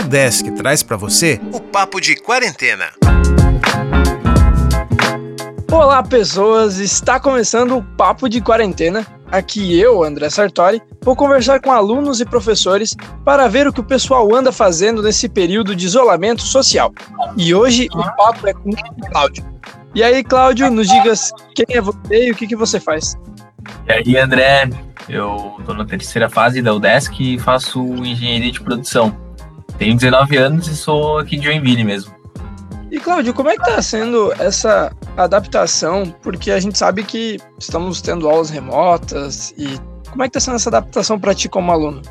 Udesc traz para você o Papo de Quarentena. Olá, pessoas! Está começando o Papo de Quarentena. Aqui eu, André Sartori, vou conversar com alunos e professores para ver o que o pessoal anda fazendo nesse período de isolamento social. E hoje o papo é com o Cláudio. E aí, Cláudio, nos diga quem é você e o que, que você faz. E aí, André, eu estou na terceira fase da UDESC e faço engenharia de produção. Tenho 19 anos e sou aqui de Joinville mesmo. E Cláudio, como é que está sendo essa adaptação? Porque a gente sabe que estamos tendo aulas remotas e como é que está sendo essa adaptação para ti como aluno?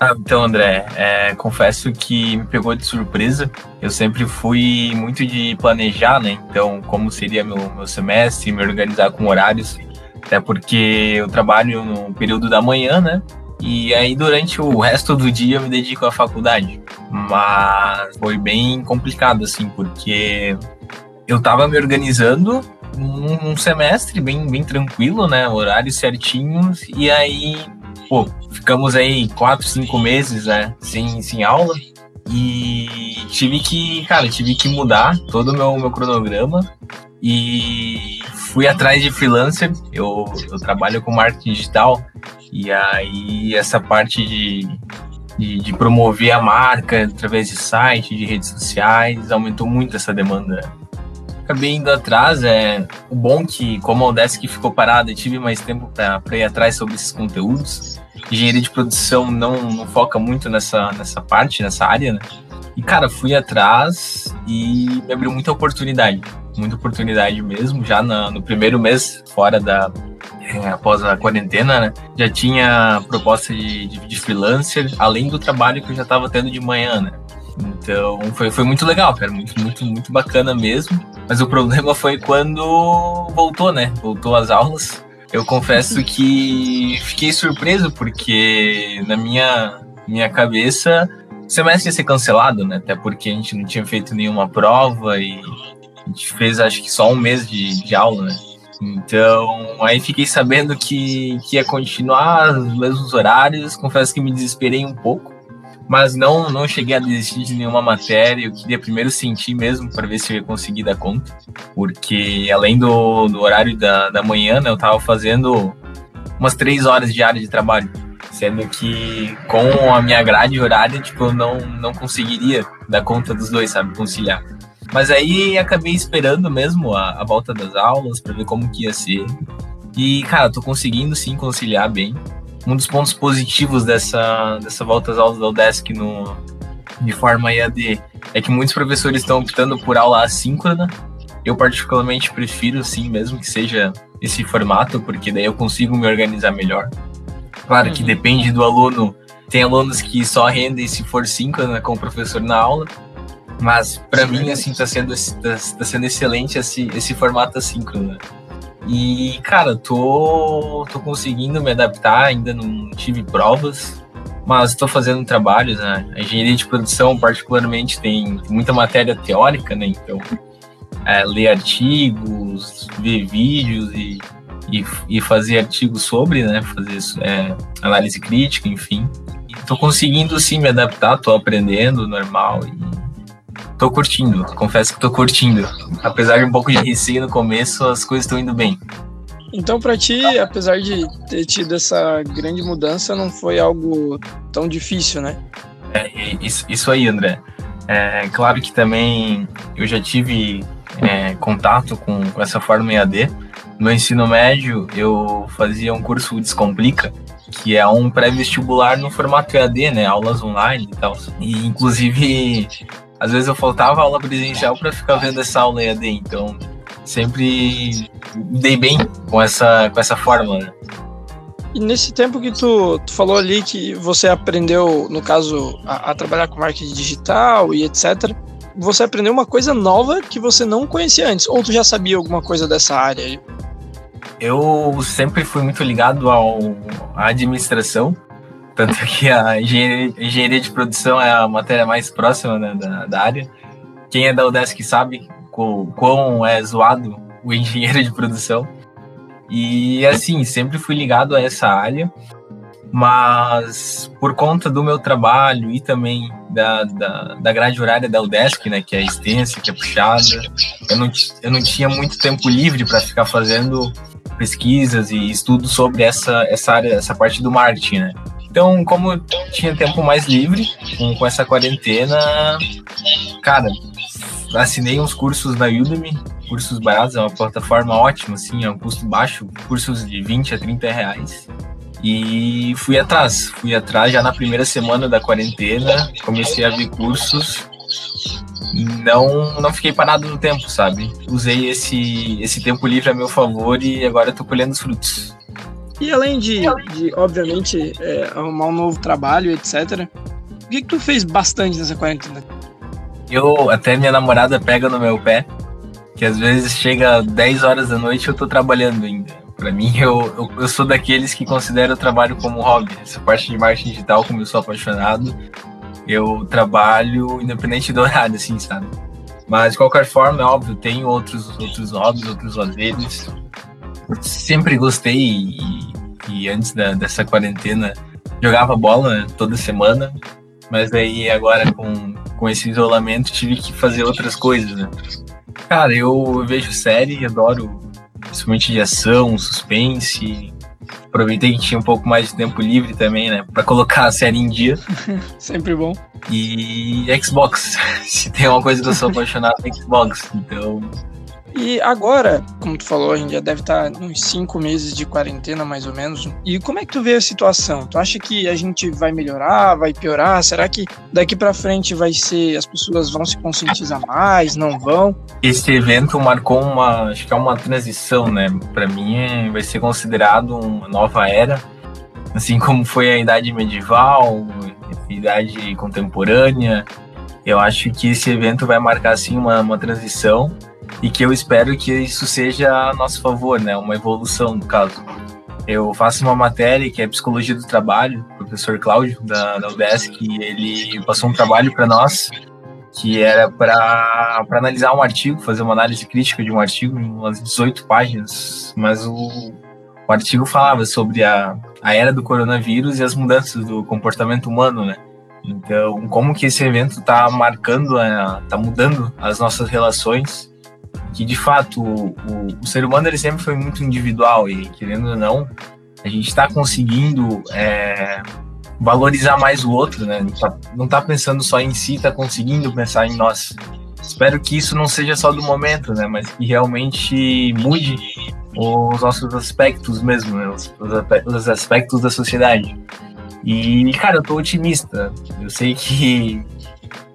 Ah, então, André, é, confesso que me pegou de surpresa. Eu sempre fui muito de planejar, né? Então, como seria meu, meu semestre, me organizar com horários. Até porque eu trabalho no período da manhã, né? E aí, durante o resto do dia, eu me dedico à faculdade. Mas foi bem complicado, assim, porque eu tava me organizando num semestre bem, bem tranquilo, né? Horários certinhos. E aí, pô, ficamos aí quatro, cinco meses, né? Sem, sem aula. E tive que, cara, tive que mudar todo o meu, meu cronograma. E fui atrás de freelancer. Eu, eu trabalho com marketing digital. E aí, essa parte de, de, de, promover a marca através de site, de redes sociais, aumentou muito essa demanda. Acabei indo atrás, é o bom que, como a Udesc ficou parada, tive mais tempo para ir atrás sobre esses conteúdos. Engenharia de produção não, não foca muito nessa, nessa parte, nessa área, né? E, cara, fui atrás e me abriu muita oportunidade. Muita oportunidade mesmo. Já na, no primeiro mês, fora da, é, após a quarentena, né? Já tinha proposta de, de, de, freelancer, além do trabalho que eu já estava tendo de manhã, né? Então foi, foi muito legal, cara, muito, muito, muito bacana mesmo. Mas o problema foi quando voltou, né? Voltou às aulas. Eu confesso que fiquei surpreso, porque na minha, minha cabeça o semestre ia ser cancelado, né? Até porque a gente não tinha feito nenhuma prova e a gente fez acho que só um mês de, de aula, né? Então, aí fiquei sabendo que, que ia continuar os mesmos horários. Confesso que me desesperei um pouco, mas não não cheguei a desistir de nenhuma matéria. Eu queria primeiro sentir mesmo para ver se eu ia conseguir dar conta, porque além do, do horário da, da manhã, né, eu estava fazendo umas três horas diárias de trabalho, sendo que com a minha grade horária, tipo, eu não, não conseguiria dar conta dos dois, sabe, conciliar. Mas aí acabei esperando mesmo a, a volta das aulas para ver como que ia ser. E, cara, tô conseguindo sim conciliar bem. Um dos pontos positivos dessa, dessa volta às aulas da UDESC no, de forma EAD é que muitos professores estão optando por aula assíncrona. Eu, particularmente, prefiro, sim, mesmo que seja esse formato, porque daí eu consigo me organizar melhor. Claro que uhum. depende do aluno. Tem alunos que só rendem se for síncrona com o professor na aula, mas para mim, assim, tá sendo, tá, tá, sendo excelente esse, esse formato assíncrono. Né? E, cara, tô, tô conseguindo me adaptar, ainda não tive provas, mas estou fazendo trabalhos, né? A engenharia de produção, particularmente, tem muita matéria teórica, né? Então, é, ler artigos, ver vídeos e, e, e, fazer artigos sobre, né? Fazer é, análise crítica, enfim. Estou conseguindo, sim, me adaptar, estou aprendendo, normal, e Tô curtindo, confesso que tô curtindo. Apesar de um pouco de receio no começo, as coisas estão indo bem. Então, para ti, apesar de ter tido essa grande mudança, não foi algo tão difícil, né? É, isso, isso aí, André. É claro que também eu já tive é, contato com, com essa forma EAD. No ensino médio, eu fazia um curso Descomplica, que é um pré-vestibular no formato EAD, né? Aulas online e tal. E, inclusive, às vezes eu faltava aula presencial para ficar vendo essa aula EAD, então sempre dei bem com essa, com essa forma. Né? E nesse tempo que tu, tu falou ali que você aprendeu, no caso, a, a, trabalhar com marketing digital e etc., você aprendeu uma coisa nova que você não conhecia antes, ou tu já sabia alguma coisa dessa área? Eu sempre fui muito ligado ao, à administração, tanto que a engenharia, engenharia de produção é a matéria mais próxima né, da, da área. Quem é da UDESC sabe quão, quão é zoado o engenheiro de produção. E assim, sempre fui ligado a essa área. mas por conta do meu trabalho e também da, da, da grade horária da UDESC, né, que é extensa, que é puxada, eu não, eu não tinha muito tempo livre para ficar fazendo pesquisas e estudos sobre essa, essa área, essa parte do marketing, né. Então, como tinha tempo mais livre com, com essa quarentena, cara, assinei uns cursos na Udemy, cursos baratos, é uma plataforma ótima, assim, é um custo baixo, cursos de 20 a 30 reais. E fui atrás, fui atrás já na primeira semana da quarentena, comecei a ver cursos. Não, não fiquei parado no tempo, sabe? Usei esse, esse tempo livre a meu favor e agora estou colhendo os frutos. E além de, de obviamente, é, arrumar um novo trabalho, etc., o que, que tu fez bastante nessa quarentena? Eu, até minha namorada pega no meu pé, que às vezes chega 10 horas da noite e eu tô trabalhando ainda. Para mim, eu, eu, eu, sou daqueles que considero o trabalho como hobby. Essa parte de marketing digital, como eu sou apaixonado, eu trabalho independente do horário, assim, sabe? Mas, de qualquer forma, é óbvio, tenho outros, outros hobbies, outros lazeres. Sempre gostei e, e antes da, dessa quarentena jogava bola toda semana, mas aí agora com, com esse isolamento tive que fazer outras coisas, né? Cara, eu vejo série, adoro principalmente de ação, suspense. Aproveitei que tinha um pouco mais de tempo livre também, né? Pra colocar a série em dia. Sempre bom. E Xbox. Se tem uma coisa que eu sou apaixonado é Xbox. Então, e agora, como tu falou, a gente já deve estar uns cinco meses de quarentena, mais ou menos. E como é que tu vê a situação? Tu acha que a gente vai melhorar, vai piorar? Será que daqui para frente vai ser, as pessoas vão se conscientizar mais, não vão? Esse evento marcou uma, acho que é uma transição, né? Para mim vai ser considerado uma nova era, assim como foi a idade medieval, idade contemporânea. Eu acho que esse evento vai marcar assim uma, uma transição e que eu espero que isso seja a nosso favor, né? Uma evolução, no caso. Eu faço uma matéria que é Psicologia do Trabalho, professor Cláudio, da, da UDESC, que ele passou um trabalho para nós que era para analisar um artigo, fazer uma análise crítica de um artigo, umas 18 páginas, mas o, o artigo falava sobre a, a era do coronavírus e as mudanças do comportamento humano, né? Então, como que esse evento está marcando, está mudando as nossas relações que de fato o, o, ser humano ele sempre foi muito individual e querendo ou não a gente está conseguindo é, valorizar mais o outro, né? Não está tá pensando só em si, está conseguindo pensar em nós. Espero que isso não seja só do momento, né? Mas que realmente mude os nossos aspectos mesmo, né? os, os aspectos da sociedade. E, cara, eu tô otimista. Eu sei que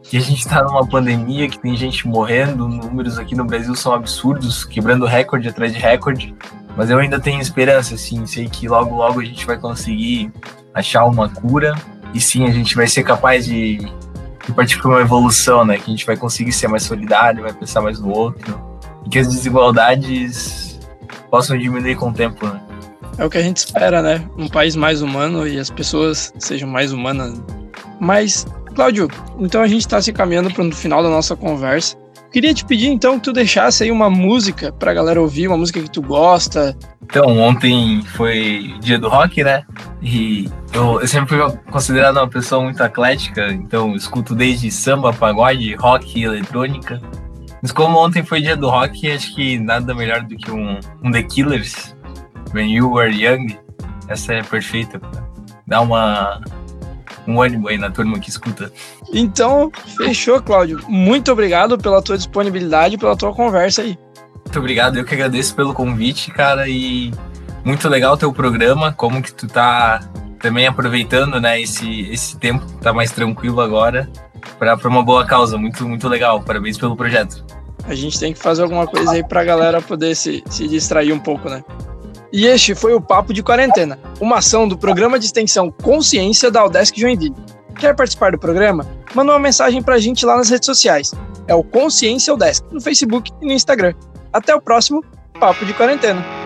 que a gente está numa pandemia, que tem gente morrendo, números aqui no Brasil são absurdos, quebrando recorde atrás de recorde, mas eu ainda tenho esperança, assim, sei que logo, logo a gente vai conseguir achar uma cura, e sim, a gente vai ser capaz de, de partir para uma evolução, né, que a gente vai conseguir ser mais solidário, vai pensar mais no outro, e que as desigualdades possam diminuir com o tempo, né. É o que a gente espera, né? Um país mais humano e as pessoas sejam mais humanas. Mas Cláudio, então a gente está se caminhando para o final da nossa conversa. Queria te pedir então que tu deixasse aí uma música para a galera ouvir, uma música que tu gosta. Então, ontem foi dia do rock, né? E eu, eu sempre fui considerado uma pessoa muito atlética, então escuto desde samba, pagode, rock e eletrônica. Mas como ontem foi dia do rock, acho que nada melhor do que um, um The Killers, When You Were Young. Essa é perfeita dar uma um ânimo aí na turma que escuta. Então, fechou, Cláudio. Muito obrigado pela tua disponibilidade, pela tua conversa aí. Muito obrigado, eu que agradeço pelo convite, cara, e muito legal o teu programa, como que tu tá também aproveitando, né, esse, esse tempo, tá mais tranquilo agora, para uma boa causa, muito, muito legal, parabéns pelo projeto. A gente tem que fazer alguma coisa aí pra galera poder se, se distrair um pouco, né? E este foi o Papo de Quarentena, uma ação do programa de extensão Consciência da Udesc Joinville. Quer participar do programa? Manda uma mensagem pra gente lá nas redes sociais. É o Consciência Udesc, no Facebook e no Instagram. Até o próximo Papo de Quarentena.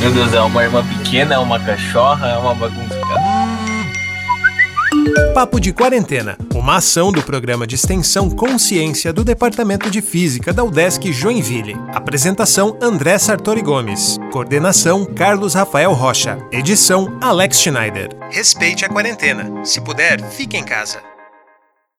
Meu Deus, é uma irmã pequena, é uma cachorra, é uma bagunça. Papo de Quarentena, uma ação do programa de extensão Consciência do Departamento de Física da UDESC Joinville. Apresentação André Sartori Gomes. Coordenação Carlos Rafael Rocha. Edição Alex Schneider. Respeite a quarentena. Se puder, fique em casa.